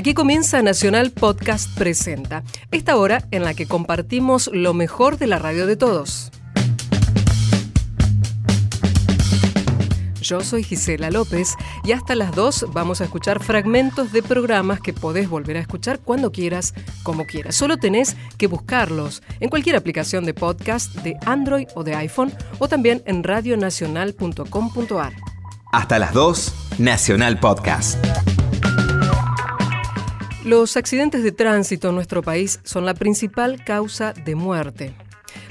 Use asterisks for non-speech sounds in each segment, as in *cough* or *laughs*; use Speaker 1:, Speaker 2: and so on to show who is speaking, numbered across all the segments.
Speaker 1: Aquí comienza Nacional Podcast Presenta, esta hora en la que compartimos lo mejor de la radio de todos. Yo soy Gisela López y hasta las 2 vamos a escuchar fragmentos de programas que podés volver a escuchar cuando quieras, como quieras. Solo tenés que buscarlos en cualquier aplicación de podcast de Android o de iPhone o también en radionacional.com.ar.
Speaker 2: Hasta las 2, Nacional Podcast.
Speaker 1: Los accidentes de tránsito en nuestro país son la principal causa de muerte.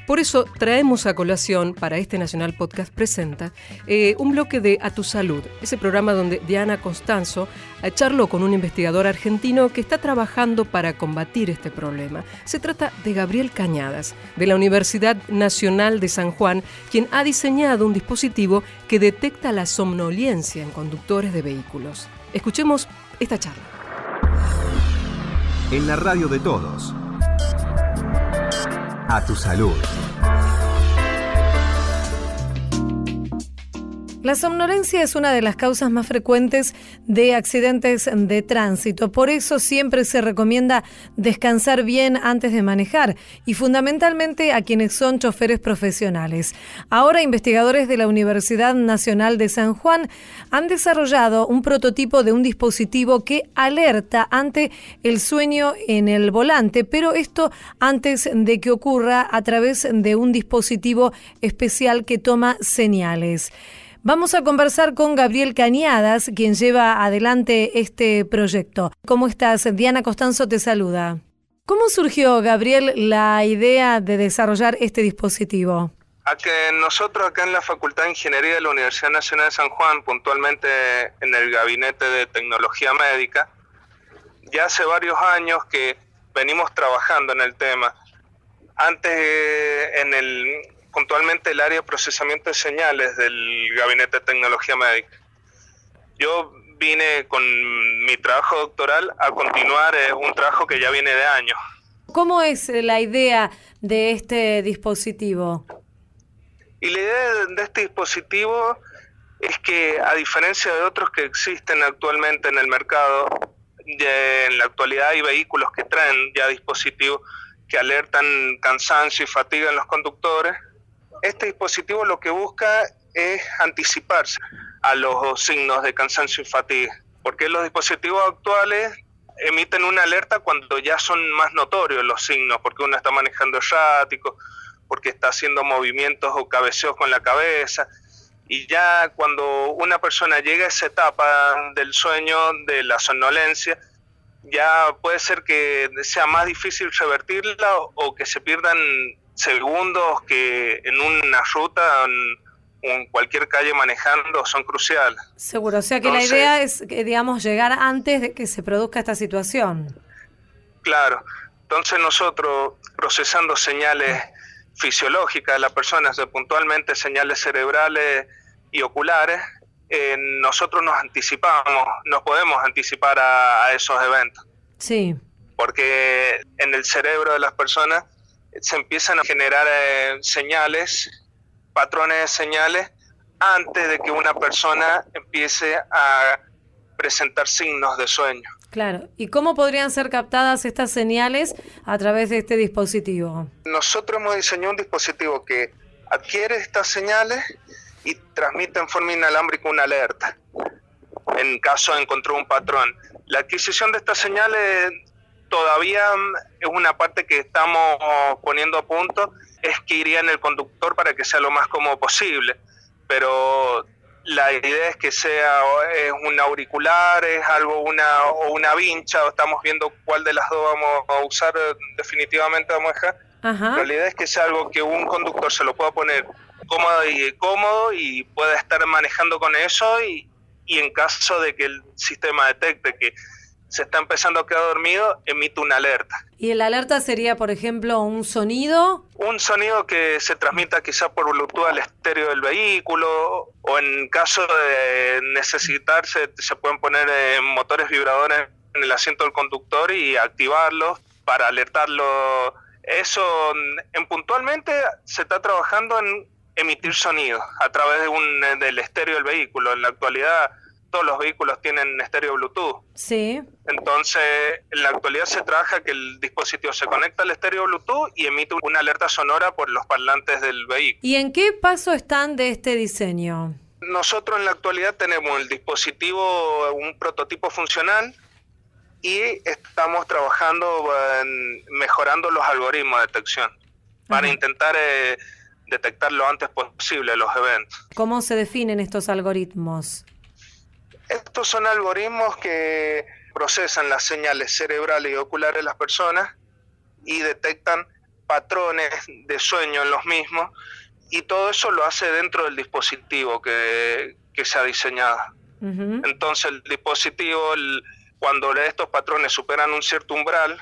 Speaker 1: Por eso traemos a colación para este Nacional Podcast Presenta eh, un bloque de A Tu Salud, ese programa donde Diana Constanzo charló con un investigador argentino que está trabajando para combatir este problema. Se trata de Gabriel Cañadas, de la Universidad Nacional de San Juan, quien ha diseñado un dispositivo que detecta la somnolencia en conductores de vehículos. Escuchemos esta charla.
Speaker 2: En la radio de todos. A tu salud.
Speaker 3: La somnolencia es una de las causas más frecuentes de accidentes de tránsito. Por eso siempre se recomienda descansar bien antes de manejar y fundamentalmente a quienes son choferes profesionales. Ahora investigadores de la Universidad Nacional de San Juan han desarrollado un prototipo de un dispositivo que alerta ante el sueño en el volante, pero esto antes de que ocurra a través de un dispositivo especial que toma señales. Vamos a conversar con Gabriel Cañadas, quien lleva adelante este proyecto. ¿Cómo estás? Diana Costanzo te saluda. ¿Cómo surgió, Gabriel, la idea de desarrollar este dispositivo?
Speaker 4: A que nosotros acá en la Facultad de Ingeniería de la Universidad Nacional de San Juan, puntualmente en el Gabinete de Tecnología Médica, ya hace varios años que venimos trabajando en el tema. Antes, en el, puntualmente el área de procesamiento de señales del Gabinete de Tecnología Médica. Yo vine con mi trabajo doctoral a continuar eh, un trabajo que ya viene de años.
Speaker 3: ¿Cómo es la idea de este dispositivo?
Speaker 4: Y la idea de este dispositivo es que a diferencia de otros que existen actualmente en el mercado, en la actualidad hay vehículos que traen ya dispositivos que alertan cansancio y fatiga en los conductores este dispositivo lo que busca es anticiparse a los signos de cansancio y fatiga, porque los dispositivos actuales emiten una alerta cuando ya son más notorios los signos, porque uno está manejando errático, porque está haciendo movimientos o cabeceos con la cabeza, y ya cuando una persona llega a esa etapa del sueño, de la somnolencia, ya puede ser que sea más difícil revertirla o que se pierdan segundos que en una ruta en cualquier calle manejando son cruciales.
Speaker 3: Seguro, o sea que la idea es, digamos, llegar antes de que se produzca esta situación.
Speaker 4: Claro, entonces nosotros procesando señales fisiológicas de la persona, puntualmente señales cerebrales y oculares, eh, nosotros nos anticipamos, nos podemos anticipar a, a esos eventos.
Speaker 3: Sí.
Speaker 4: Porque en el cerebro de las personas se empiezan a generar eh, señales, patrones de señales, antes de que una persona empiece a presentar signos de sueño.
Speaker 3: Claro. ¿Y cómo podrían ser captadas estas señales a través de este dispositivo?
Speaker 4: Nosotros hemos diseñado un dispositivo que adquiere estas señales y transmite en forma inalámbrica una alerta en caso de encontrar un patrón. La adquisición de estas señales todavía mm, es una parte que estamos poniendo a punto, es que iría en el conductor para que sea lo más cómodo posible, pero la idea es que sea es un auricular, es algo una o una vincha, o estamos viendo cuál de las dos vamos a usar definitivamente vamos a dejar. Pero la idea es que sea algo que un conductor se lo pueda poner cómodo y cómodo y pueda estar manejando con eso y, y en caso de que el sistema detecte que se está empezando a quedar dormido, emite una alerta.
Speaker 3: ¿Y el alerta sería, por ejemplo, un sonido?
Speaker 4: Un sonido que se transmita quizá por Bluetooth al estéreo del vehículo o en caso de necesitarse se pueden poner eh, motores vibradores en el asiento del conductor y activarlos para alertarlo. Eso en puntualmente se está trabajando en emitir sonido a través de un, del estéreo del vehículo. En la actualidad todos los vehículos tienen estéreo Bluetooth.
Speaker 3: Sí.
Speaker 4: Entonces, en la actualidad se trabaja que el dispositivo se conecta al estéreo Bluetooth y emite una alerta sonora por los parlantes del vehículo.
Speaker 3: ¿Y en qué paso están de este diseño?
Speaker 4: Nosotros en la actualidad tenemos el dispositivo, un prototipo funcional y estamos trabajando en mejorando los algoritmos de detección para intentar eh, detectar lo antes posible los eventos.
Speaker 3: ¿Cómo se definen estos algoritmos?
Speaker 4: Estos son algoritmos que procesan las señales cerebrales y oculares de las personas y detectan patrones de sueño en los mismos y todo eso lo hace dentro del dispositivo que, se ha diseñado. Entonces el dispositivo, cuando estos patrones superan un cierto umbral,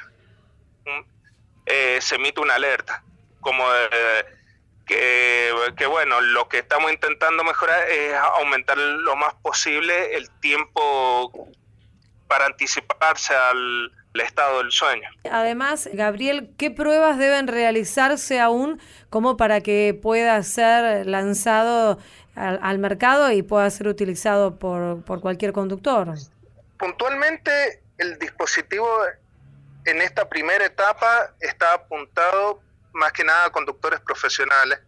Speaker 4: eh, se emite una alerta, como que, que, bueno, lo que estamos intentando mejorar es aumentar lo más posible el tiempo para anticiparse al, estado del sueño.
Speaker 3: Además, Gabriel, ¿qué pruebas deben realizarse aún como para que pueda ser lanzado al, mercado y pueda ser utilizado por, por cualquier conductor?
Speaker 4: Puntualmente, el dispositivo en esta primera etapa está apuntado más que nada conductores profesionales,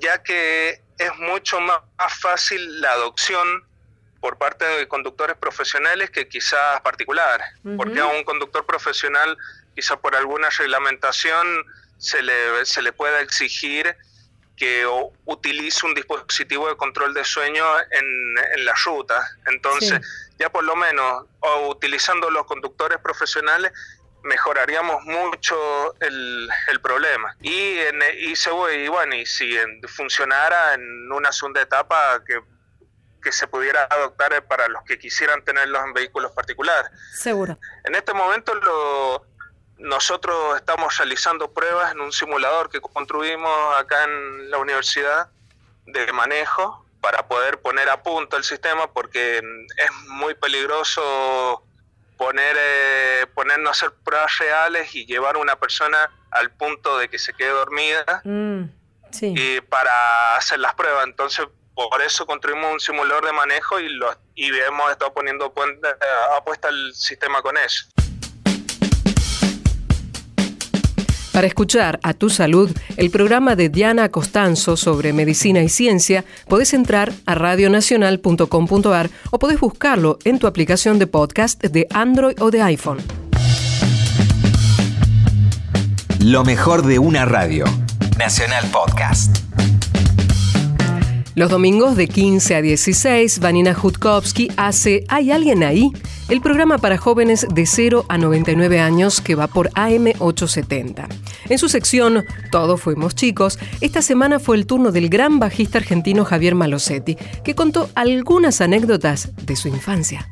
Speaker 4: ya que es mucho más fácil la adopción por parte de conductores profesionales que quizás particulares, porque a un conductor profesional quizás por alguna reglamentación se le, se le pueda exigir que utilice un dispositivo de control de sueño en, en la ruta. Entonces, ya por lo menos, o utilizando los conductores profesionales, mejoraríamos mucho el, el problema. Y, en, y, se, y bueno, y si funcionara en una segunda etapa, que que se pudiera adoptar para los que quisieran tenerlos en vehículos particulares.
Speaker 3: Seguro.
Speaker 4: En este momento lo, nosotros estamos realizando pruebas en un simulador que construimos acá en la universidad de manejo para poder poner a punto el sistema porque es muy peligroso poner eh, ponernos a hacer pruebas reales y llevar a una persona al punto de que se quede dormida mm, y para hacer las pruebas entonces por eso construimos un simulador de manejo y, lo, y hemos estado poniendo apuesta el sistema con eso.
Speaker 1: Para escuchar a tu salud, el programa de Diana Costanzo sobre medicina y ciencia, podés entrar a radionacional.com.ar o podés buscarlo en tu aplicación de podcast de Android o de iPhone.
Speaker 2: Lo mejor de una radio. Nacional Podcast.
Speaker 1: Los domingos de 15 a 16, Vanina Jutkowski hace ¿Hay alguien ahí? El programa para jóvenes de 0 a 99 años que va por AM870. En su sección Todos fuimos chicos, esta semana fue el turno del gran bajista argentino Javier Malosetti, que contó algunas anécdotas de su infancia.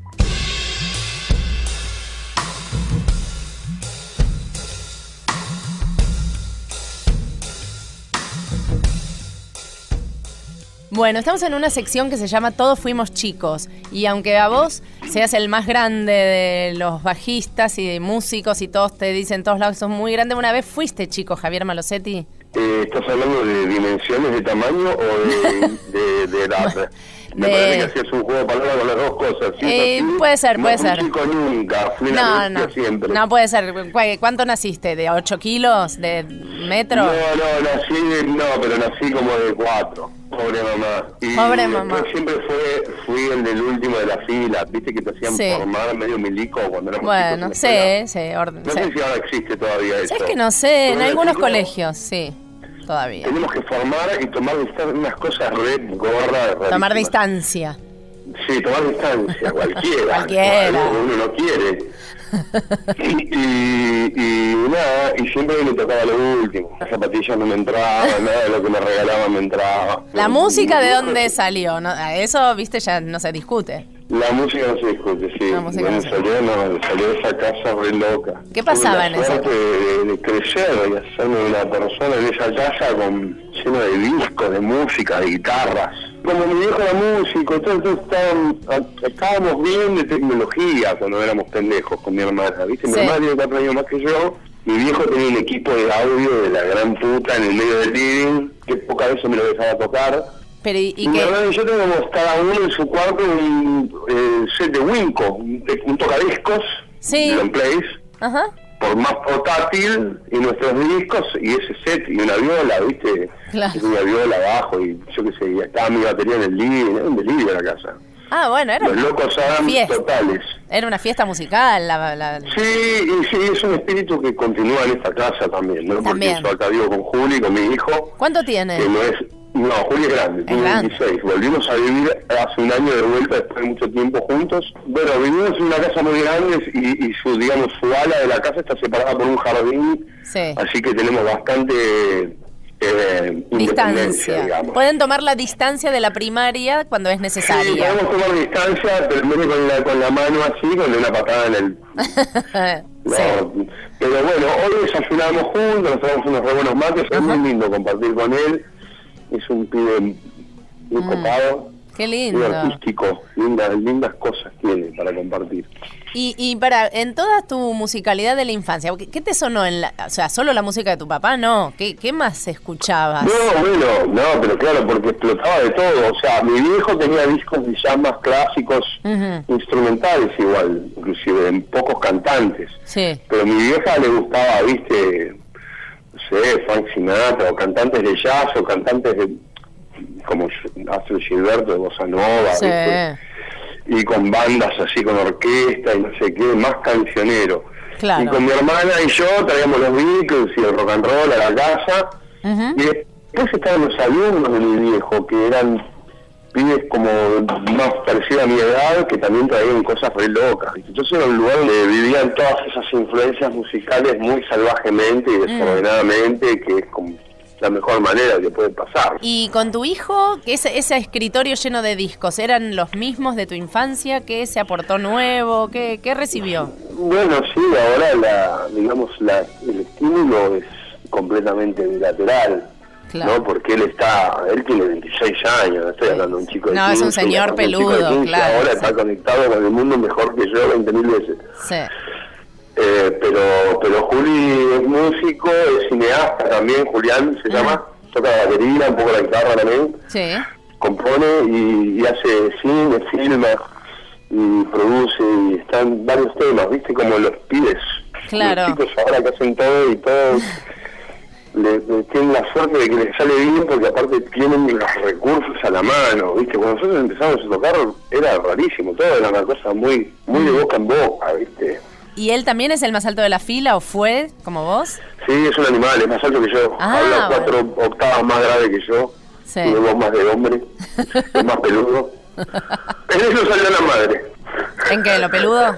Speaker 5: Bueno, estamos en una sección que se llama Todos fuimos chicos. Y aunque a vos seas el más grande de los bajistas y de músicos y todos te dicen todos lados que sos muy grande, ¿una vez fuiste chico, Javier Malosetti?
Speaker 6: Eh, ¿Estás hablando de dimensiones, de tamaño o de, *laughs* de, edad? Me parece que hacías un juego de palabras con las dos cosas.
Speaker 5: Eh, puede ser, puede ser.
Speaker 6: Chico nunca, fui
Speaker 5: no, no,
Speaker 6: siempre.
Speaker 5: No puede ser. ¿Cuánto naciste? ¿De 8 kilos? ¿De metro?
Speaker 6: No, no, nací, no, pero nací como de 4. Pobre mamá. Y
Speaker 5: Pobre mamá.
Speaker 6: siempre fue, fui el del último de la fila. Viste que te hacían formar medio milico cuando éramos.
Speaker 5: Bueno, sí, sí.
Speaker 6: Orden, no sé si ahora existe todavía eso.
Speaker 5: Es que no sé, en algunos colegios, sí. Todavía.
Speaker 6: Tenemos que formar y tomar unas cosas red gorras.
Speaker 5: Tomar distancia.
Speaker 6: Sí, tomar distancia, *laughs* cualquiera.
Speaker 5: cualquiera.
Speaker 6: Uno no quiere. y, y, nada, y siempre me tocaba lo último. Las zapatillas no me entraban, nada de lo que me regalaban me entraba.
Speaker 5: ¿La música de dónde salió? ¿No? Eso, viste, ya no se discute.
Speaker 6: La música no se discute, sí. La música no salió, no, salió de esa casa re loca.
Speaker 5: ¿Qué pasaba en esa
Speaker 6: casa? De, de crecer y hacerme una persona en esa casa con, lleno de discos, de música, de guitarras como mi viejo era músico, entonces estábamos bien de tecnología cuando éramos pendejos con mi hermana, ¿viste? Mi hermana tiene cuatro años más que yo, mi viejo tenía un equipo de audio de la gran puta en el medio del living, que pocas veces me lo dejaba tocar,
Speaker 5: Pero, ¿y, y
Speaker 6: y yo tenemos cada uno en su cuarto un eh, set de Winco, un, un tocadiscos,
Speaker 5: Sí.
Speaker 6: long plays,
Speaker 5: Ajá.
Speaker 6: por más portátil, y nuestros discos, y ese set, y una viola, ¿viste?
Speaker 5: Claro.
Speaker 6: Y una viola abajo, y yo qué sé, y estaba mi batería en el living, era un delirio la casa.
Speaker 5: Ah, bueno, era,
Speaker 6: Los locos
Speaker 5: fiesta.
Speaker 6: totales.
Speaker 5: era una fiesta musical. La, la-
Speaker 6: Sí, y sí, es un espíritu que continúa en esta casa también, ¿no?
Speaker 5: También.
Speaker 6: Porque yo acá vivo con Juli, con mi hijo,
Speaker 5: ¿Cuánto tiene?
Speaker 6: que no es... No, Juli es grande, tiene
Speaker 5: grande.
Speaker 6: 26. Volvimos a vivir hace un año de vuelta después de mucho tiempo juntos. Bueno, vivimos en una casa muy grande y, y su, digamos, su ala de la casa está separada por un jardín,
Speaker 5: Sí.
Speaker 6: así que tenemos bastante eh,
Speaker 5: Distancia.
Speaker 6: digamos.
Speaker 5: Pueden tomar la distancia de la primaria cuando es
Speaker 6: Sí,
Speaker 5: necesaria.
Speaker 6: podemos tomar distancia, pero de con la, con la mano así, con una patada en el *laughs* No,
Speaker 5: sí.
Speaker 6: Pero bueno, hoy desayunamos juntos, nos tomamos unos re buenos mates, es muy lindo compartir con él. Es un pibe muy copado,
Speaker 5: Mm, Qué
Speaker 6: muy artístico, lindas, lindas cosas tiene para compartir.
Speaker 5: Y, y para, en toda tu musicalidad de la infancia, ¿qué, te sonó en la, o sea, solo la música de tu papá? No, ¿qué, qué más escuchabas?
Speaker 6: No, bueno, no, pero claro, porque explotaba de todo. O sea, mi viejo tenía discos de llamas clásicos, instrumentales igual, inclusive, en pocos cantantes.
Speaker 5: Sí.
Speaker 6: Pero a mi vieja le gustaba, viste, sé, Frank Sinatra, o cantantes de jazz, o cantantes de, como Astro Gilberto de Bossa Nova, y con bandas así, con orquesta y no sé qué, más cancionero.
Speaker 5: Claro.
Speaker 6: Y con mi hermana y yo traíamos los Beatles y el rock and roll a la casa, y después estaban los alumnos de mi viejo, que eran pibes como más parecidos a mi edad, que también traían cosas re locas. Entonces era un lugar donde vivían todas esas influencias musicales muy salvajemente y desordenadamente, que es como la mejor manera que puede pasar.
Speaker 5: Y con tu hijo, que ese, ese escritorio lleno de discos, ¿eran los mismos de tu infancia? ¿Qué se aportó nuevo? ¿Qué, qué recibió?
Speaker 6: Bueno, sí, ahora la, digamos, la, el estímulo es completamente bilateral.
Speaker 5: Claro.
Speaker 6: ¿no? Porque él está, él tiene 26 años, no estoy hablando de un chico de
Speaker 5: No, es un
Speaker 6: 15,
Speaker 5: señor
Speaker 6: un
Speaker 5: peludo,
Speaker 6: 15,
Speaker 5: claro,
Speaker 6: Ahora
Speaker 5: sí.
Speaker 6: está conectado con el mundo mejor que yo 20.000 veces.
Speaker 5: Sí.
Speaker 6: Eh, pero pero Juli es músico, es cineasta también, Julián se llama, toca la batería, un poco la guitarra también,
Speaker 5: Sí.
Speaker 6: compone y, y hace cine, filma y produce y están varios temas, viste como los pibes,
Speaker 5: Claro.
Speaker 6: los chicos ahora que hacen todo y todo *laughs* le, le tienen la suerte de que les sale bien porque aparte tienen los recursos a la mano, viste, cuando nosotros empezamos a tocar era rarísimo, todo era una cosa muy muy de boca en boca, viste.
Speaker 5: ¿Y él también es el más alto de la fila o fue como vos?
Speaker 6: Sí, es un animal, es más alto que yo.
Speaker 5: Ah,
Speaker 6: Habla cuatro octavas más grave que yo.
Speaker 5: Sí.
Speaker 6: Tiene voz más de hombre. *laughs* es más peludo. *laughs* En eso salió la madre.
Speaker 5: ¿En qué? ¿Lo peludo?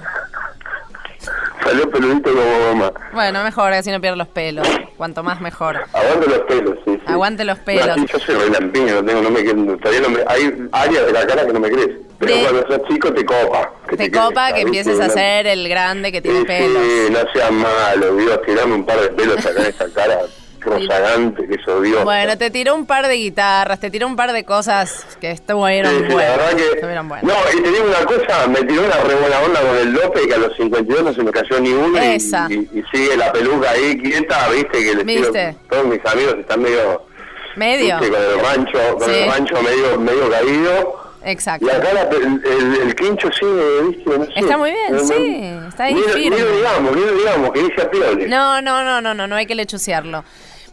Speaker 6: Salió peludito como mamá.
Speaker 5: Bueno, mejor, así no pierdo los pelos. Cuanto más, mejor.
Speaker 6: Aguante los pelos, sí. sí.
Speaker 5: Aguante los pelos.
Speaker 6: No, yo soy relampiño, no tengo, no me todavía no me, hay áreas de la cara que no me crees. Pero
Speaker 5: De-
Speaker 6: cuando sos chico te copa. que
Speaker 5: Te copa que empieces a ser el grande que tiene
Speaker 6: Sí,
Speaker 5: pelos.
Speaker 6: sí, no seas malo, Dios, tirame un par de pelos acá en esa cara rozagante que es odiosa.
Speaker 5: Bueno, te tiró un par de guitarras, te tiró un par de cosas que estuvieron
Speaker 6: Sí, sí, la
Speaker 5: buenas.
Speaker 6: verdad que...
Speaker 5: Estuvieron buenas.
Speaker 6: No, y te digo una cosa, me tiró una re buena onda con el López, que a los 52 no se me cayó ni uno y,
Speaker 5: Esa.
Speaker 6: y- y sigue la peluca ahí quieta, viste, que les tiro-
Speaker 5: ¿Viste?
Speaker 6: todos mis amigos están medio...
Speaker 5: Medio.
Speaker 6: viste, con el rancho, con
Speaker 5: Sí.
Speaker 6: el rancho medio, medio caído.
Speaker 5: Exacto.
Speaker 6: Y acá la- el, el, el quincho sigue, viste, no sé.
Speaker 5: Está muy bien,
Speaker 6: No,
Speaker 5: sí, está ahí
Speaker 6: ni, lo- digamos, ni lo digamos, que dice a.
Speaker 5: No, no, no, no, no, no hay que lechuciarlo.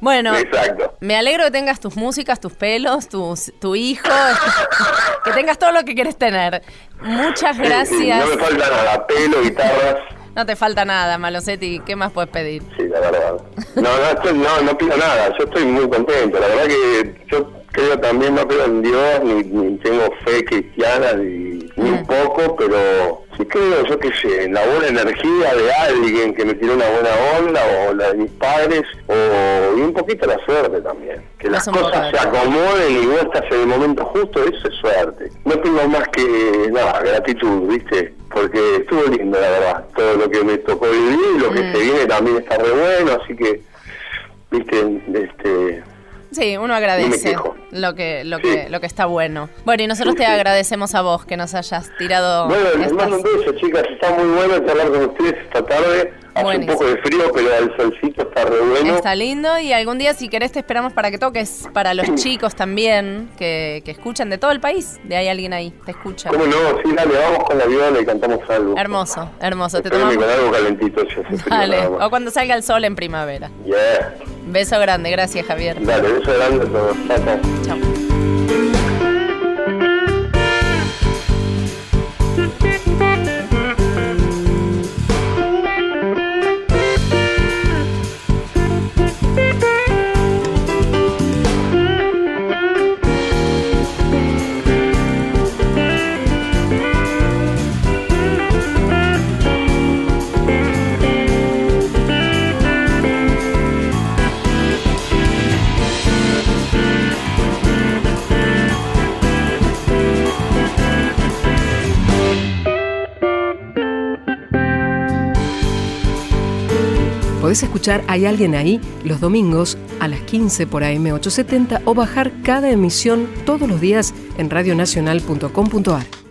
Speaker 5: Bueno,
Speaker 6: Exacto.
Speaker 5: me alegro que tengas tus músicas, tus pelos, tus, tu hijo, *laughs* que tengas todo lo que quieres tener. Muchas
Speaker 6: Sí, sí,
Speaker 5: gracias.
Speaker 6: no me falta nada, pelo, guitarras.
Speaker 5: No te falta nada, Malosetti. ¿Qué más puedes pedir?
Speaker 6: Sí, la verdad. No, no, estoy- no, no pido nada. Yo estoy muy contento. La verdad que yo creo también, no creo en Dios, ni, ni tengo fe cristiana, ni, ni un poco, pero sí creo, yo qué sé, en la buena energía de alguien que me tiró una buena onda, o la de mis padres, o y un poquito la suerte también. Que las cosas se acomoden y vos estás en el momento justo, eso es suerte. No tengo más que, nada, gratitud, ¿viste? Porque estuvo lindo, la verdad, todo lo que me tocó vivir, lo que
Speaker 5: Mm.
Speaker 6: se viene también está re bueno, así que, viste, este,
Speaker 5: Sí, uno agradece lo que, lo que, lo que está bueno. Bueno, y nosotros te agradecemos a vos que nos hayas tirado.
Speaker 6: Bueno, les mando un beso, chicas. Está muy bueno charlar con ustedes esta tarde. Hace un poco de frío, pero el solcito está re bueno.
Speaker 5: Está lindo y algún día, si querés, te esperamos para que toques para los chicos también, que, que escuchan de todo el país. De ahí alguien ahí, te escucha.
Speaker 6: ¿Cómo no? Sí, dale, vamos con la viola y cantamos algo.
Speaker 5: Hermoso, hermoso.
Speaker 6: Te tomamos... con algo calentito, hace frío.
Speaker 5: Dale, o cuando salga el sol en primavera.
Speaker 6: Yeah.
Speaker 5: Beso grande, gracias Javier.
Speaker 6: Dale, beso grande a todos. Chao, chao.
Speaker 1: Escuchar Hay alguien ahí los domingos a las 15 por AM870 o bajar cada emisión todos los días en radionacional.com.ar.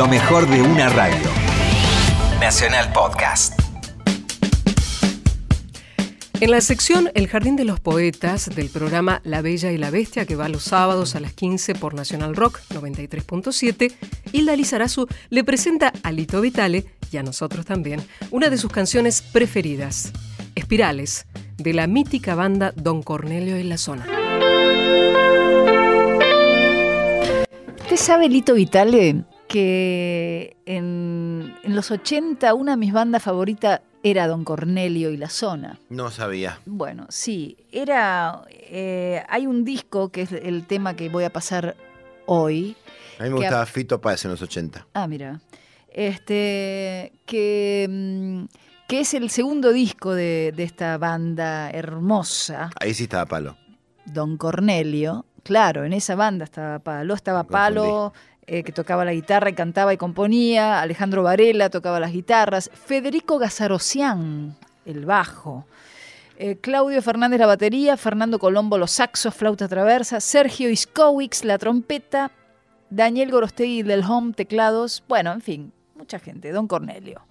Speaker 2: Lo mejor de una radio. Nacional Podcast.
Speaker 1: En la sección El Jardín de los Poetas del programa La Bella y la Bestia, que va los sábados a las 15 por Nacional Rock 93.7, Hilda Lizarazu le presenta a Lito Vitale, y a nosotros también, una de sus canciones preferidas, Espirales, de la mítica banda Don Cornelio en la Zona.
Speaker 7: ¿Usted sabe, Lito Vitale, que en, en los 80 una de mis bandas favoritas era Don Cornelio y la Zona?
Speaker 8: No sabía.
Speaker 7: Bueno, sí, era. eh, hay un disco que es el tema que voy a pasar hoy.
Speaker 8: A mí me gustaba Fito Páez en los 80.
Speaker 7: Ah, mira. Este. Que. mm, que es el segundo disco de, de esta banda hermosa,
Speaker 8: Ahí sí estaba palo.
Speaker 7: Don Cornelio. Claro, en esa banda estaba Palo, estaba. Palo, eh, que tocaba la guitarra y cantaba y componía, Alejandro Varela tocaba las guitarras, Federico Gazarocián, el bajo, eh, Claudio Fernández la batería, Fernando Colombo los saxos, flauta traversa, Sergio Iskowicz la trompeta, Daniel Gorostegui del home, teclados, bueno, en fin, mucha gente, Don Cornelio.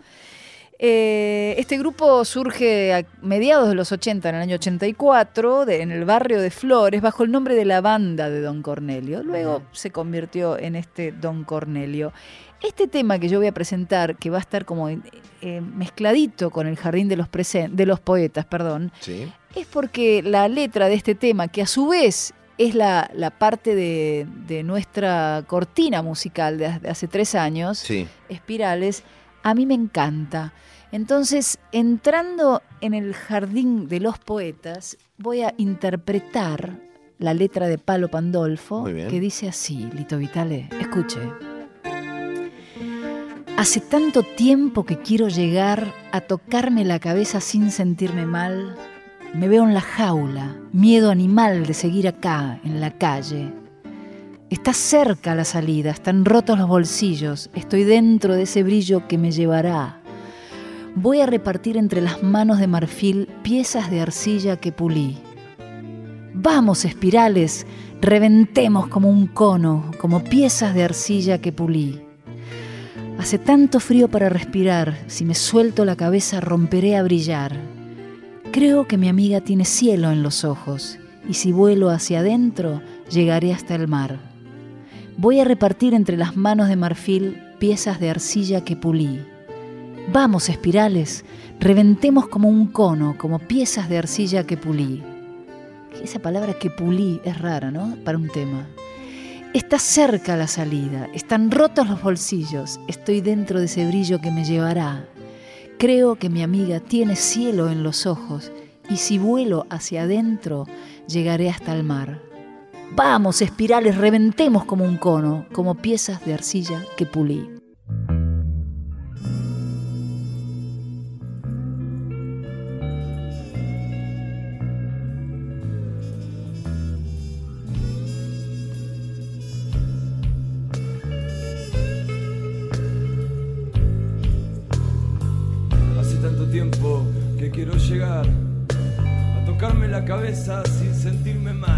Speaker 7: Eh, este grupo surge a mediados de los 80, en el año 84, de- en el barrio de Flores, bajo el nombre de la banda de Don Cornelio. Luego se convirtió en este Don Cornelio. Este tema que yo voy a presentar, que va a estar como eh, eh, mezcladito con el Jardín de los, presen- de los Poetas, perdón,
Speaker 8: Sí.
Speaker 7: es porque la letra de este tema, que a su vez es la, la parte de, de nuestra cortina musical de ha- de hace tres años,
Speaker 8: Sí.
Speaker 7: espirales, a mí me encanta. Entonces, entrando en el jardín de los poetas, voy a interpretar la letra de Palo Pandolfo, que dice así, Lito Vitale, escuche. Hace tanto tiempo que quiero llegar a tocarme la cabeza sin sentirme mal. Me veo en la jaula, miedo animal de seguir acá, en la calle. Está cerca la salida, están rotos los bolsillos, estoy dentro de ese brillo que me llevará. Voy a repartir entre las manos de marfil piezas de arcilla que pulí. Vamos, espirales, reventemos como un cono, como piezas de arcilla que pulí. Hace tanto frío para respirar, si me suelto la cabeza romperé a brillar. Creo que mi amiga tiene cielo en los ojos, y si vuelo hacia adentro, llegaré hasta el mar. Voy a repartir entre las manos de marfil piezas de arcilla que pulí. Vamos, espirales, reventemos como un cono, como piezas de arcilla que pulí. Esa palabra que pulí es rara, ¿no? Para un tema. Está cerca la salida, están rotos los bolsillos, estoy dentro de ese brillo que me llevará. Creo que mi amiga tiene cielo en los ojos y si vuelo hacia adentro llegaré hasta el mar. Vamos, espirales, reventemos como un cono, como piezas de arcilla que pulí.
Speaker 9: Hace tanto tiempo que quiero llegar a tocarme la cabeza sin sentirme mal.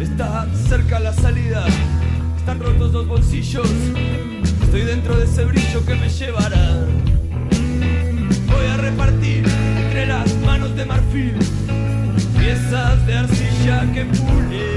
Speaker 9: Está cerca la salida, están rotos los bolsillos. Estoy dentro de ese brillo que me llevará. Voy a repartir entre las manos de marfil piezas de arcilla que pule.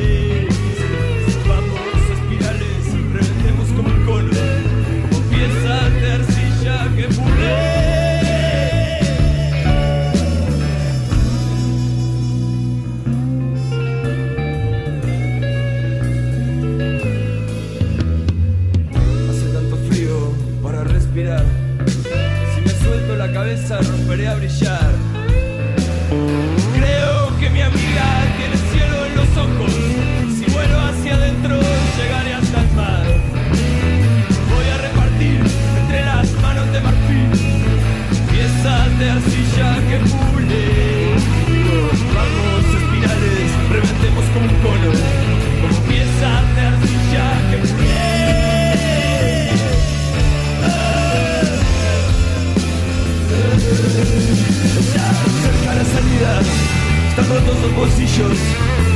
Speaker 9: Está cerca la salida, rotos los bolsillos.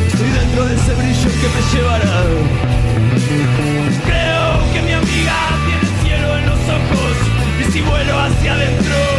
Speaker 9: Estoy dentro de ese brillo que me llevará. Creo que mi amiga tiene cielo en los ojos. Y si vuelo hacia adentro,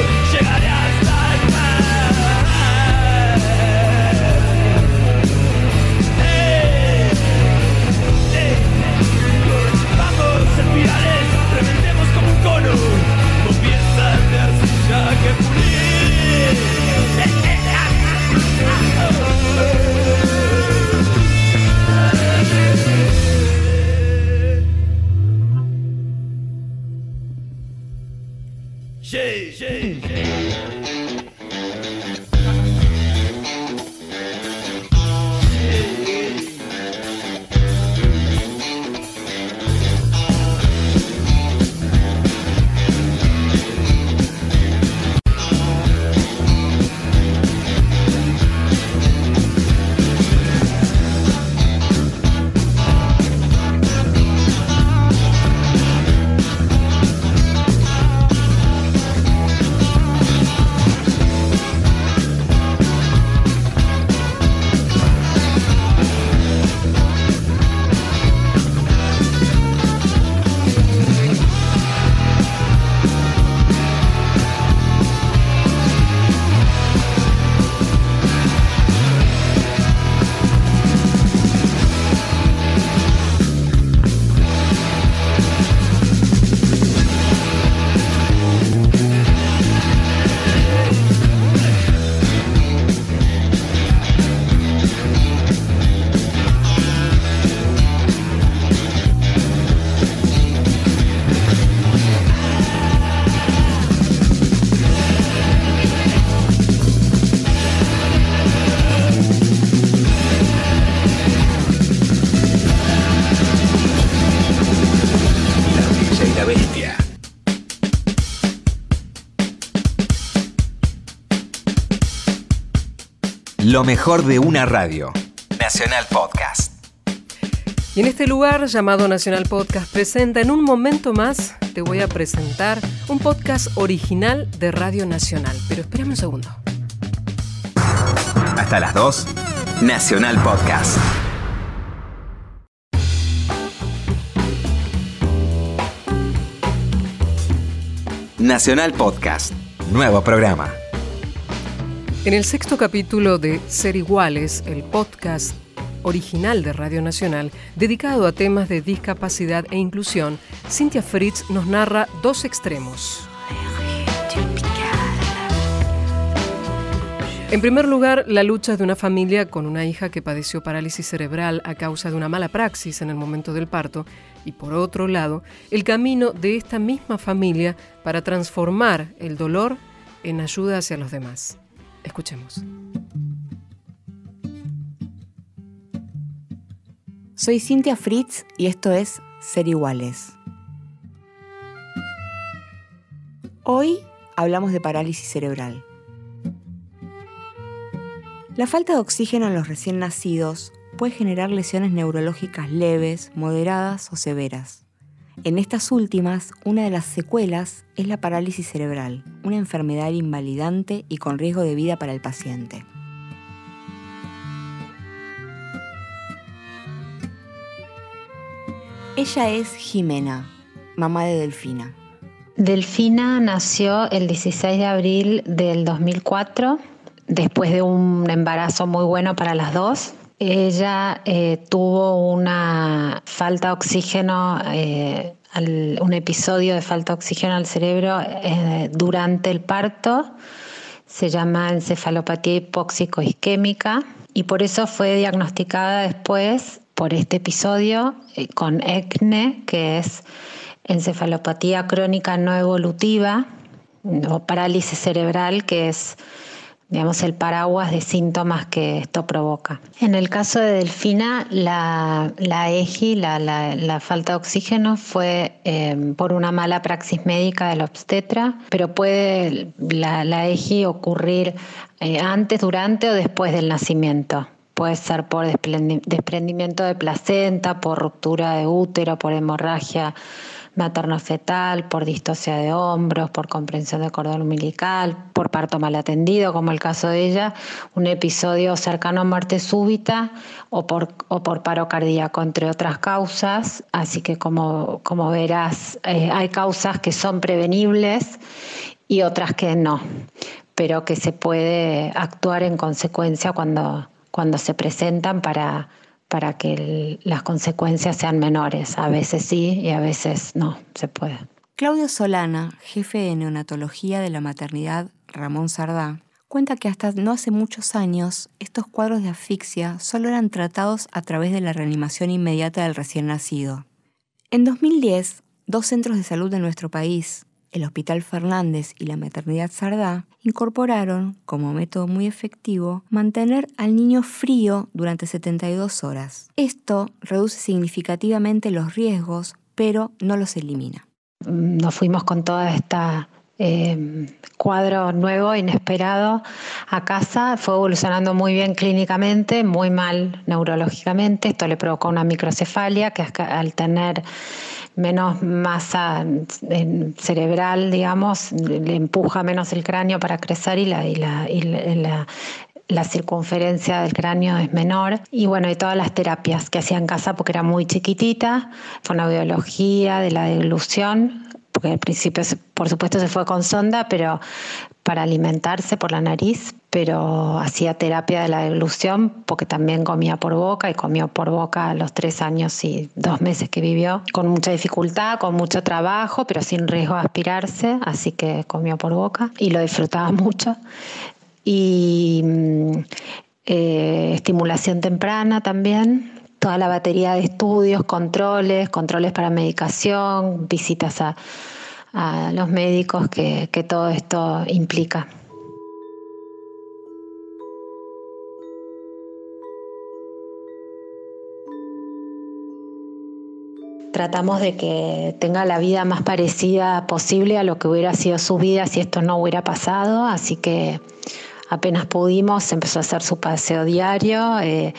Speaker 9: Yeah,
Speaker 2: Lo mejor de una radio. Nacional Podcast.
Speaker 1: Y en este lugar llamado Nacional Podcast presenta, en un momento más te voy a presentar un podcast original de Radio Nacional. Pero espérame un segundo.
Speaker 2: Hasta las 2. Nacional Podcast. Nacional Podcast. Nuevo programa.
Speaker 1: En el sexto capítulo de Ser Iguales, el podcast original de Radio Nacional, dedicado a temas de discapacidad e inclusión, Cintia Fritz nos narra dos extremos. En primer lugar, la lucha de una familia con una hija que padeció parálisis cerebral a causa de una mala praxis en el momento del parto, y por otro lado, el camino de esta misma familia para transformar el dolor en ayuda hacia los demás. Escuchemos.
Speaker 10: Soy Cintia Fritz y esto es Ser Iguales. Hoy hablamos de parálisis cerebral. La falta de oxígeno en los recién nacidos puede generar lesiones neurológicas leves, moderadas o severas. En estas últimas, una de las secuelas es la parálisis cerebral, una enfermedad invalidante y con riesgo de vida para el paciente. Ella es Jimena, mamá de Delfina.
Speaker 11: Delfina nació el 16 de abril del 2004, después de un embarazo muy bueno para las dos. Ella eh, tuvo una falta de oxígeno, eh, un episodio de falta de oxígeno al cerebro eh, durante el parto. Se llama encefalopatía hipóxico-isquémica y por eso fue diagnosticada después por este episodio con ECNE, que es encefalopatía crónica no evolutiva o parálisis cerebral, que es digamos, el paraguas de síntomas que esto provoca. En el caso de Delfina, la, la EGI, la, falta de oxígeno, fue eh, por una mala praxis médica del obstetra, pero puede la, EGI ocurrir eh, antes, durante o después del nacimiento. Puede ser por desprendi- desprendimiento de placenta, por ruptura de útero, por hemorragia materno-fetal, por distosia de hombros, por comprensión de cordón umbilical, por parto mal atendido, como el caso de ella, un episodio cercano a muerte súbita o por, o por paro cardíaco, entre otras causas. Así que como, como verás, eh, hay causas que son prevenibles y otras que no, pero que se puede actuar en consecuencia cuando, cuando se presentan para para que las consecuencias sean menores. A veces sí y a veces no, se puede.
Speaker 10: Claudio Solana, jefe de neonatología de la maternidad Ramón Sardá, cuenta que hasta no hace muchos años estos cuadros de asfixia solo eran tratados a través de la reanimación inmediata del recién nacido. En 2010, dos centros de salud de nuestro país, el Hospital Fernández y la Maternidad Sardá incorporaron, como método muy efectivo, mantener al niño frío durante 72 horas. Esto reduce significativamente los riesgos, pero no los elimina.
Speaker 11: Nos fuimos con toda esta eh, cuadro nuevo, inesperado, a casa. Fue evolucionando muy bien clínicamente, muy mal neurológicamente. Esto le provocó una microcefalia que al tener menos masa cerebral, digamos, le empuja menos el cráneo para crecer y la, y la, y la, circunferencia del cráneo es menor. Y bueno, y todas las terapias que hacía en casa porque era muy chiquitita, fonoaudiología, de la deglución, porque al principio, por supuesto, se fue con sonda, pero para alimentarse por la nariz, pero hacía terapia de la deglución porque también comía por boca y comió por boca los tres años y dos meses que vivió, con mucha dificultad, con mucho trabajo, pero sin riesgo de aspirarse, así que comió por boca y lo disfrutaba *laughs* mucho. Y mm, eh, estimulación temprana también, toda la batería de estudios, controles, controles para medicación, visitas a, los médicos que, todo esto implica. tratamos de que tenga la vida más parecida posible a lo que hubiera sido su vida si esto no hubiera pasado, así que apenas pudimos empezó a hacer su paseo diario. Eh,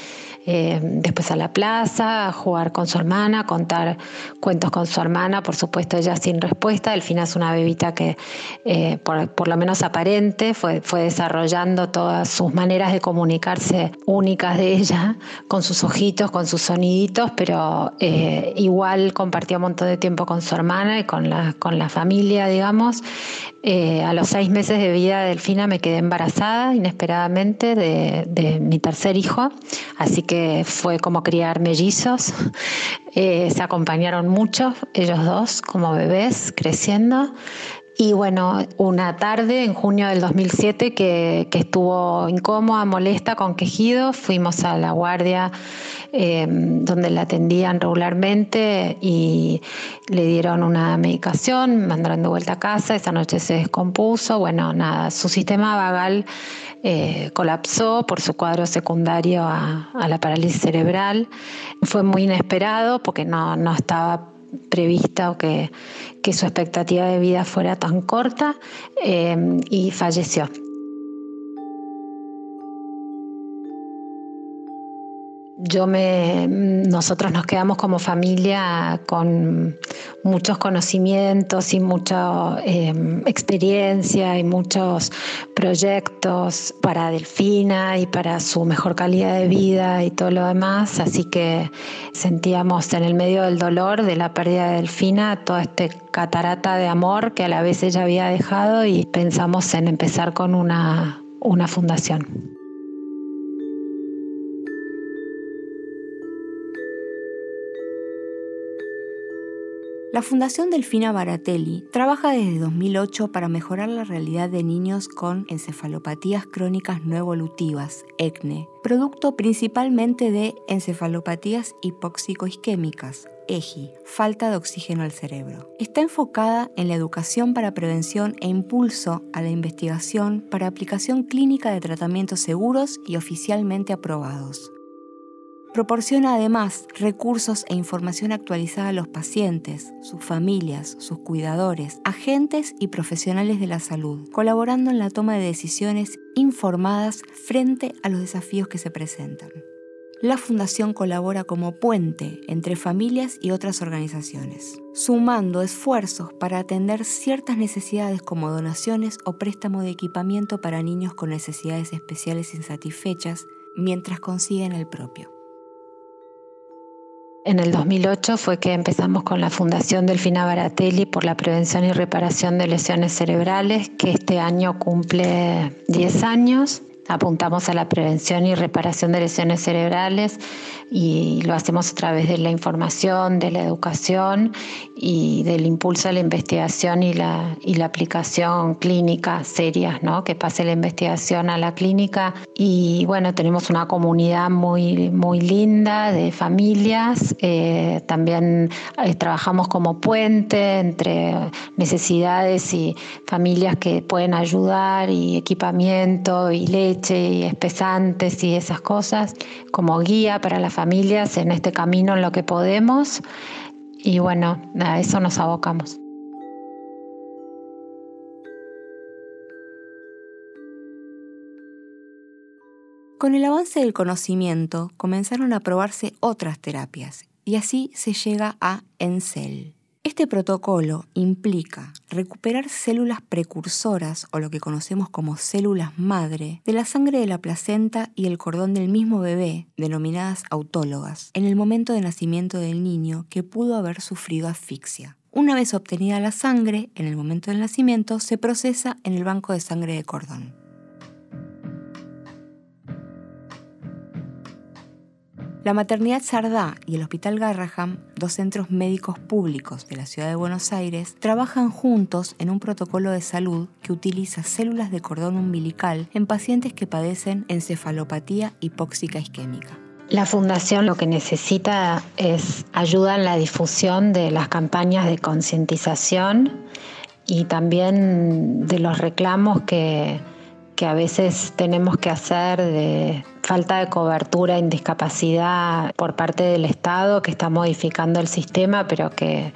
Speaker 11: eh, después a la plaza, a jugar con su hermana, contar cuentos con su hermana, por supuesto ella sin respuesta. Delfina es una bebita que, eh, por, lo menos aparente, fue, fue desarrollando todas sus maneras de comunicarse únicas de ella, con sus ojitos, con sus soniditos, pero eh, igual compartió un montón de tiempo con su hermana y con la, con la familia, digamos. a los seis meses de vida de Delfina me quedé embarazada inesperadamente de, de mi tercer hijo, así que fue como criar mellizos. *laughs* Eh, se acompañaron mucho, ellos dos, como bebés, creciendo. Y bueno, una tarde en junio del 2007 que, que estuvo incómoda, molesta, con quejidos, fuimos a la guardia eh, donde la atendían regularmente y le dieron una medicación, mandaron de vuelta a casa, esa noche se descompuso, bueno, nada, su sistema vagal eh, colapsó por su cuadro secundario a, la parálisis cerebral. Fue muy inesperado porque no, no estaba prevista que, que, su expectativa de vida fuera tan corta eh, y falleció. Yo me, nosotros nos quedamos como familia con muchos conocimientos y mucha em, experiencia y muchos proyectos para Delfina y para su mejor calidad de vida y todo lo demás. Así que sentíamos en el medio del dolor de la pérdida de Delfina toda este catarata de amor que a la vez ella había dejado y pensamos en empezar con una, una fundación.
Speaker 10: La Fundación Delfina Baratelli trabaja desde 2008 para mejorar la realidad de niños con encefalopatías crónicas no evolutivas, ECNE, producto principalmente de encefalopatías hipóxico-isquémicas, EGI, falta de oxígeno al cerebro. Está enfocada en la educación para prevención e impulso a la investigación para aplicación clínica de tratamientos seguros y oficialmente aprobados. Proporciona además recursos e información actualizada a los pacientes, sus familias, sus cuidadores, agentes y profesionales de la salud, colaborando en la toma de decisiones informadas frente a los desafíos que se presentan. la Fundación colabora como puente entre familias y otras organizaciones, sumando esfuerzos para atender ciertas necesidades como donaciones o préstamo de equipamiento para niños con necesidades especiales insatisfechas mientras consiguen el propio.
Speaker 11: En el 2008 fue que empezamos con la Fundación Delfina Baratelli por la prevención y reparación de lesiones cerebrales, que este año cumple 10 años. Apuntamos a la prevención y reparación de lesiones cerebrales y lo hacemos a través de la información, de la educación y del impulso a la investigación y la, y la aplicación clínica serias, ¿no? que pase la investigación a la clínica. Y bueno, tenemos una comunidad muy, muy linda de familias. Eh, también eh, trabajamos como puente entre necesidades y familias que pueden ayudar y equipamiento y leche y espesantes y esas cosas como guía para las familias en este camino en lo que podemos y bueno, a eso nos abocamos.
Speaker 10: Con el avance del conocimiento comenzaron a probarse otras terapias y así se llega a ENCEL. Este protocolo implica recuperar células precursoras o lo que conocemos como células madre de la sangre de la placenta y el cordón del mismo bebé, denominadas autólogas, en el momento de nacimiento del niño que pudo haber sufrido asfixia. Una vez obtenida la sangre, en el momento del nacimiento se procesa en el banco de sangre de cordón. La Maternidad Sardá y el Hospital Garraham, dos centros médicos públicos de la ciudad de Buenos Aires, trabajan juntos en un protocolo de salud que utiliza células de cordón umbilical en pacientes que padecen encefalopatía hipóxica isquémica.
Speaker 11: La fundación lo que necesita es ayuda en la difusión de las campañas de concientización y también de los reclamos que, que a veces tenemos que hacer de falta de cobertura en discapacidad por parte del Estado que está modificando el sistema, pero que,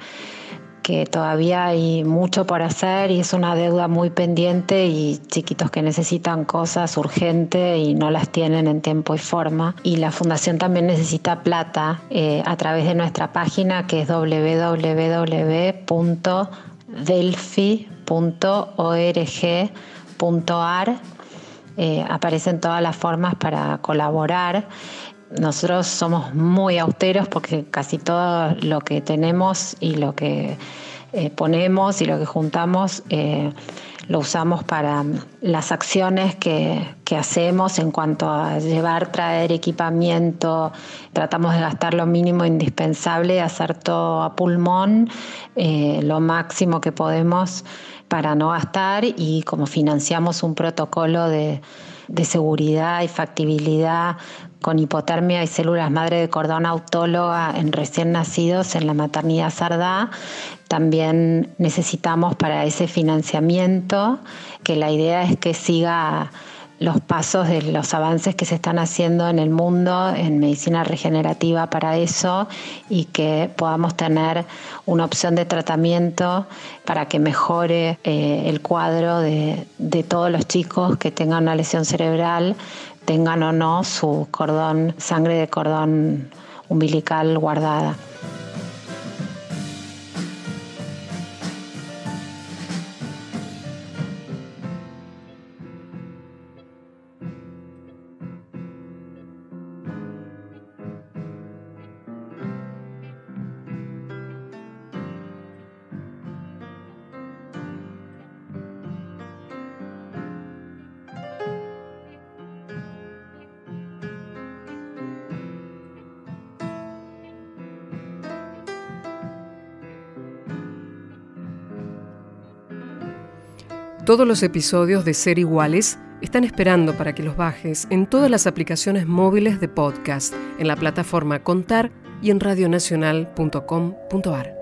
Speaker 11: que todavía hay mucho por hacer y es una deuda muy pendiente y chiquitos que necesitan cosas urgentes y no las tienen en tiempo y forma. Y la fundación también necesita plata eh, a través de nuestra página que es www.delphi.org.ar eh, aparecen todas las formas para colaborar. Nosotros somos muy austeros porque casi todo lo que tenemos y lo que eh, ponemos y lo que juntamos eh, lo usamos para las acciones que, hacemos en cuanto a llevar, traer equipamiento. Tratamos de gastar lo mínimo indispensable, hacer todo a pulmón, lo máximo que podemos para no gastar y como financiamos un protocolo de, seguridad y factibilidad con hipotermia y células madre de cordón autóloga en recién nacidos en la maternidad Sardá, también necesitamos para ese financiamiento que la idea es que siga los pasos de los avances que se están haciendo en el mundo en medicina regenerativa para eso y que podamos tener una opción de tratamiento para que mejore eh, el cuadro de, de todos los chicos que tengan una lesión cerebral, tengan o no su cordón, sangre de cordón umbilical guardada.
Speaker 1: Todos los episodios de Ser Iguales están esperando para que los bajes en todas las aplicaciones móviles de podcast, en la plataforma Contar y en radionacional.com.ar.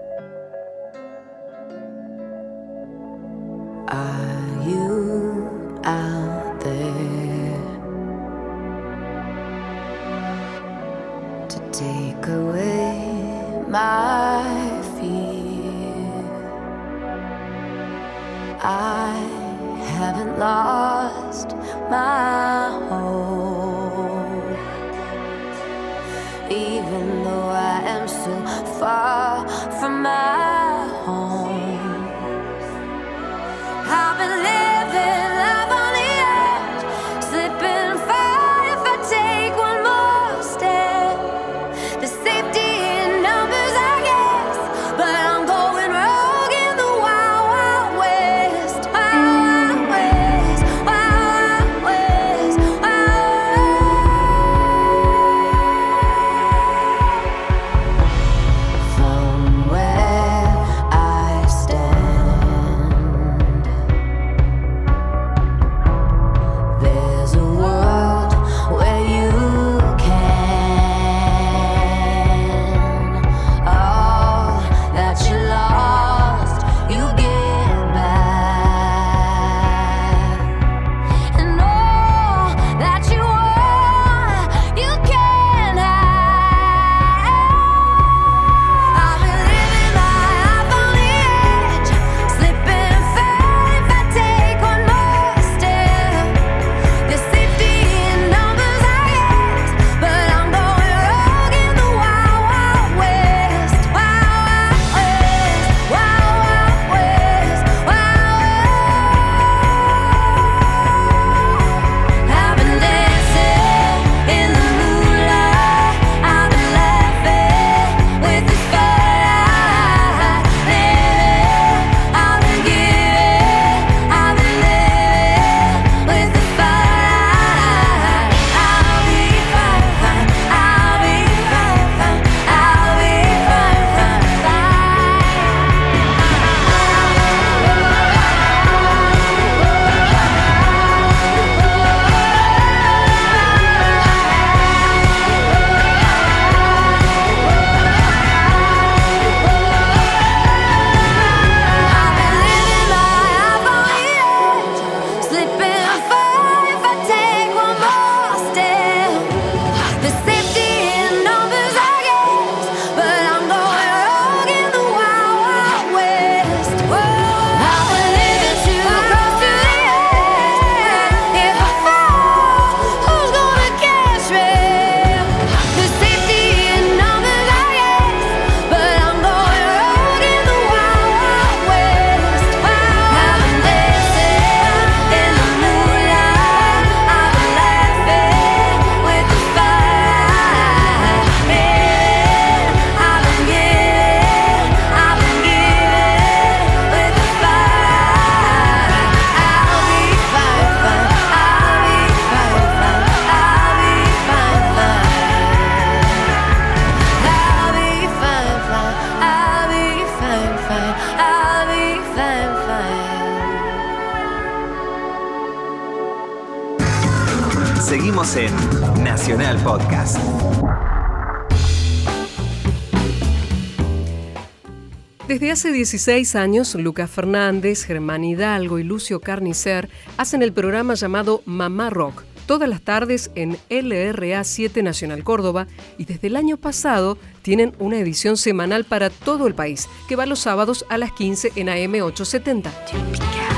Speaker 1: hace 16 años, Lucas Fernández, Germán Hidalgo y Lucio Carnicer hacen el programa llamado Mamá Rock, todas las tardes en LRA 7 Nacional Córdoba y desde el año pasado tienen una edición semanal para todo el país, que va los sábados a las 15 en AM 870.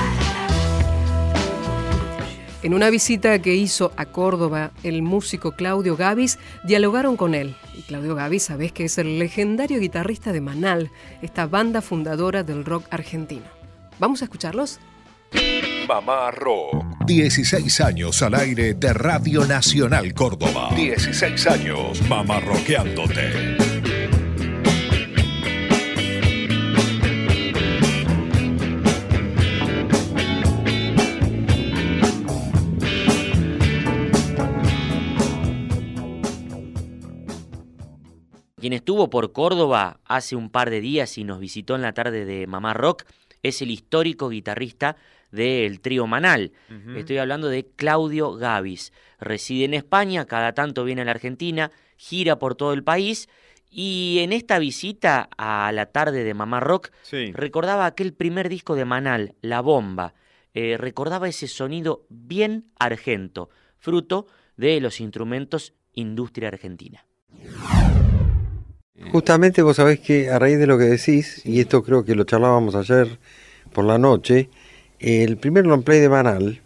Speaker 1: En una visita que hizo a Córdoba el músico Claudio Gavis, dialogaron con él. Y Claudio Gavis, sabés que es el legendario guitarrista de Manal, esta banda fundadora del rock argentino. ¿Vamos a escucharlos?
Speaker 12: Mamá Rock. 16 años al aire de Radio Nacional Córdoba. 16 años mamá
Speaker 13: Quien estuvo por Córdoba hace un par de días y nos visitó en la tarde de Mamá Rock es el histórico guitarrista del trío Manal. Estoy hablando de Claudio Gavis. Reside en España, cada tanto viene a la Argentina, gira por todo el país y en esta visita a la tarde de Mamá Rock recordaba aquel primer disco de Manal, La Bomba. Eh, recordaba ese sonido bien argento, fruto de los instrumentos industria argentina.
Speaker 14: Justamente vos sabés que a raíz de lo que decís, y esto creo que lo charlábamos ayer por la noche, el primer long play de Manal,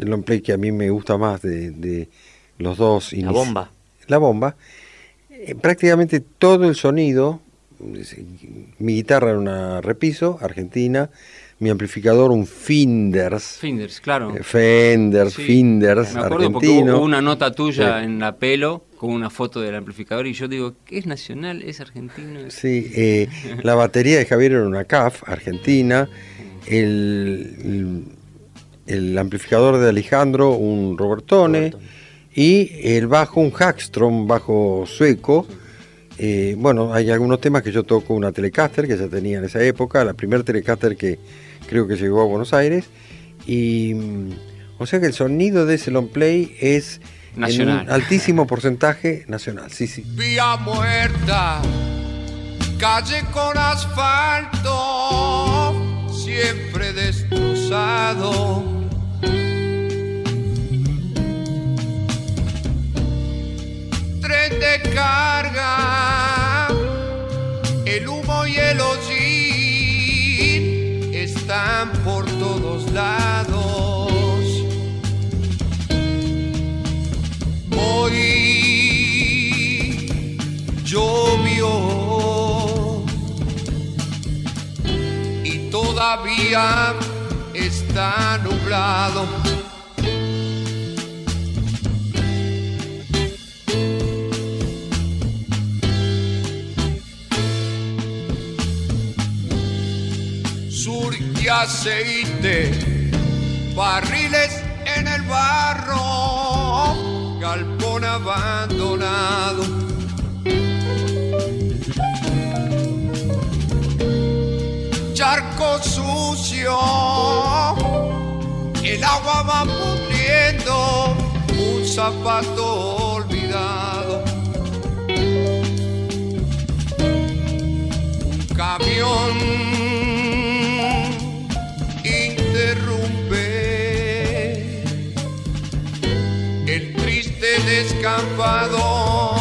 Speaker 14: el long play que a mí me gusta más de, de los dos...
Speaker 13: La bomba.
Speaker 14: La bomba. Eh, prácticamente todo el sonido, mi guitarra era una repiso, argentina, mi amplificador un Finders,
Speaker 15: Finders, claro.
Speaker 14: eh, Fenders,
Speaker 15: Sí,
Speaker 14: Finders,
Speaker 15: Me acuerdo porque
Speaker 14: argentino.
Speaker 15: hubo una nota tuya
Speaker 14: Sí.
Speaker 15: en la pelo con una foto del amplificador y yo digo, ¿qué es nacional? ¿Es argentino?
Speaker 14: Sí, eh, la batería de Javier era una CAF, argentina, el, el- el amplificador de Alejandro un Robertone y el bajo un Hackstrom, bajo sueco. Eh, bueno, hay algunos temas que yo toco una Telecaster que ya tenía en esa época, la primera Telecaster que creo que llegó a Buenos Aires. Y mm, o sea que el sonido de ese long play es en
Speaker 15: Nacional.
Speaker 14: un altísimo porcentaje nacional, sí, sí.
Speaker 16: Vía muerta, calle con asfalto, siempre destrozado. De carga, el humo y el hollín están por todos lados. Hoy llovió y todavía está nublado. Y aceite, barriles en el barro, galpón abandonado. Charco sucio, el agua va pudriendo, un zapato olvidado. Un camión descampado.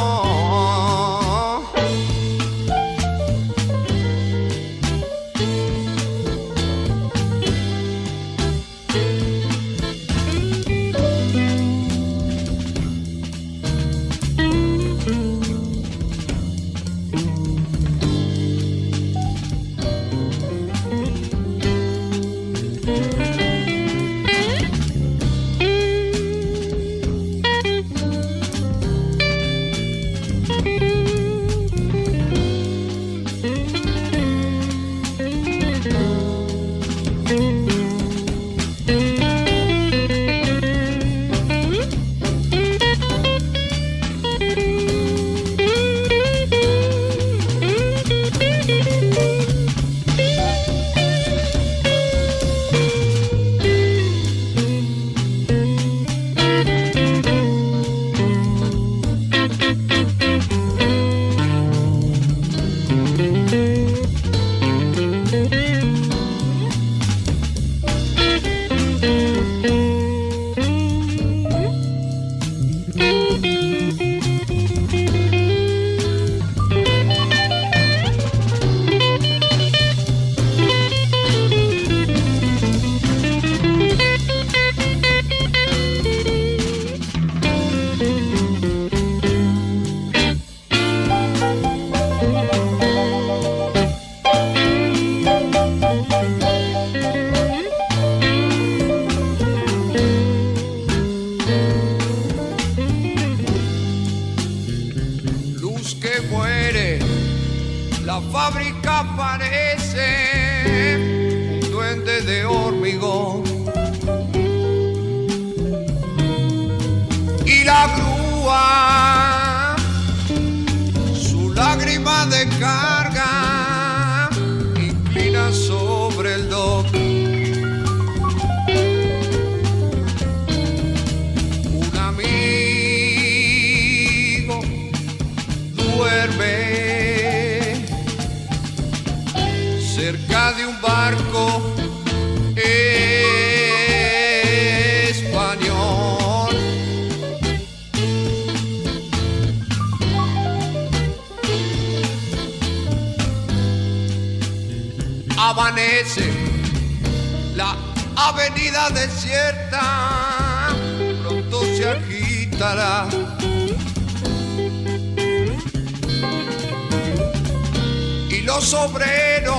Speaker 16: Los obreros,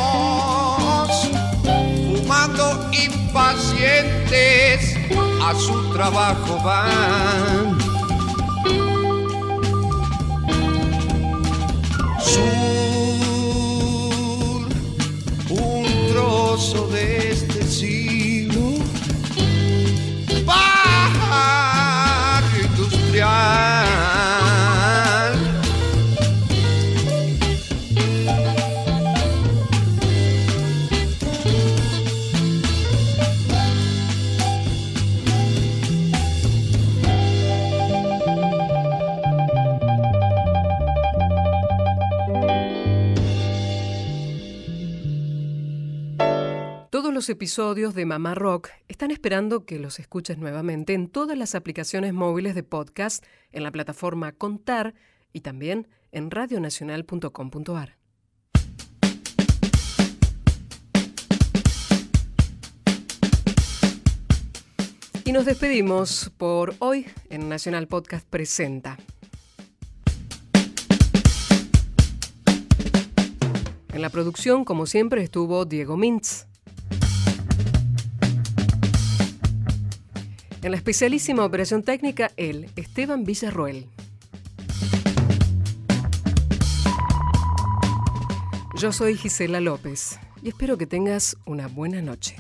Speaker 16: fumando impacientes, a su trabajo van. Sur, un trozo de
Speaker 1: episodios de Mamá Rock están esperando que los escuches nuevamente en todas las aplicaciones móviles de podcast, en la plataforma Contar y también en radionacional.com.ar. Y nos despedimos por hoy en Nacional Podcast Presenta. En la producción, como siempre, estuvo Diego Mintz. En la especialísima operación técnica, él, Esteban Villarroel. Yo soy Gisela López y espero que tengas una buena noche.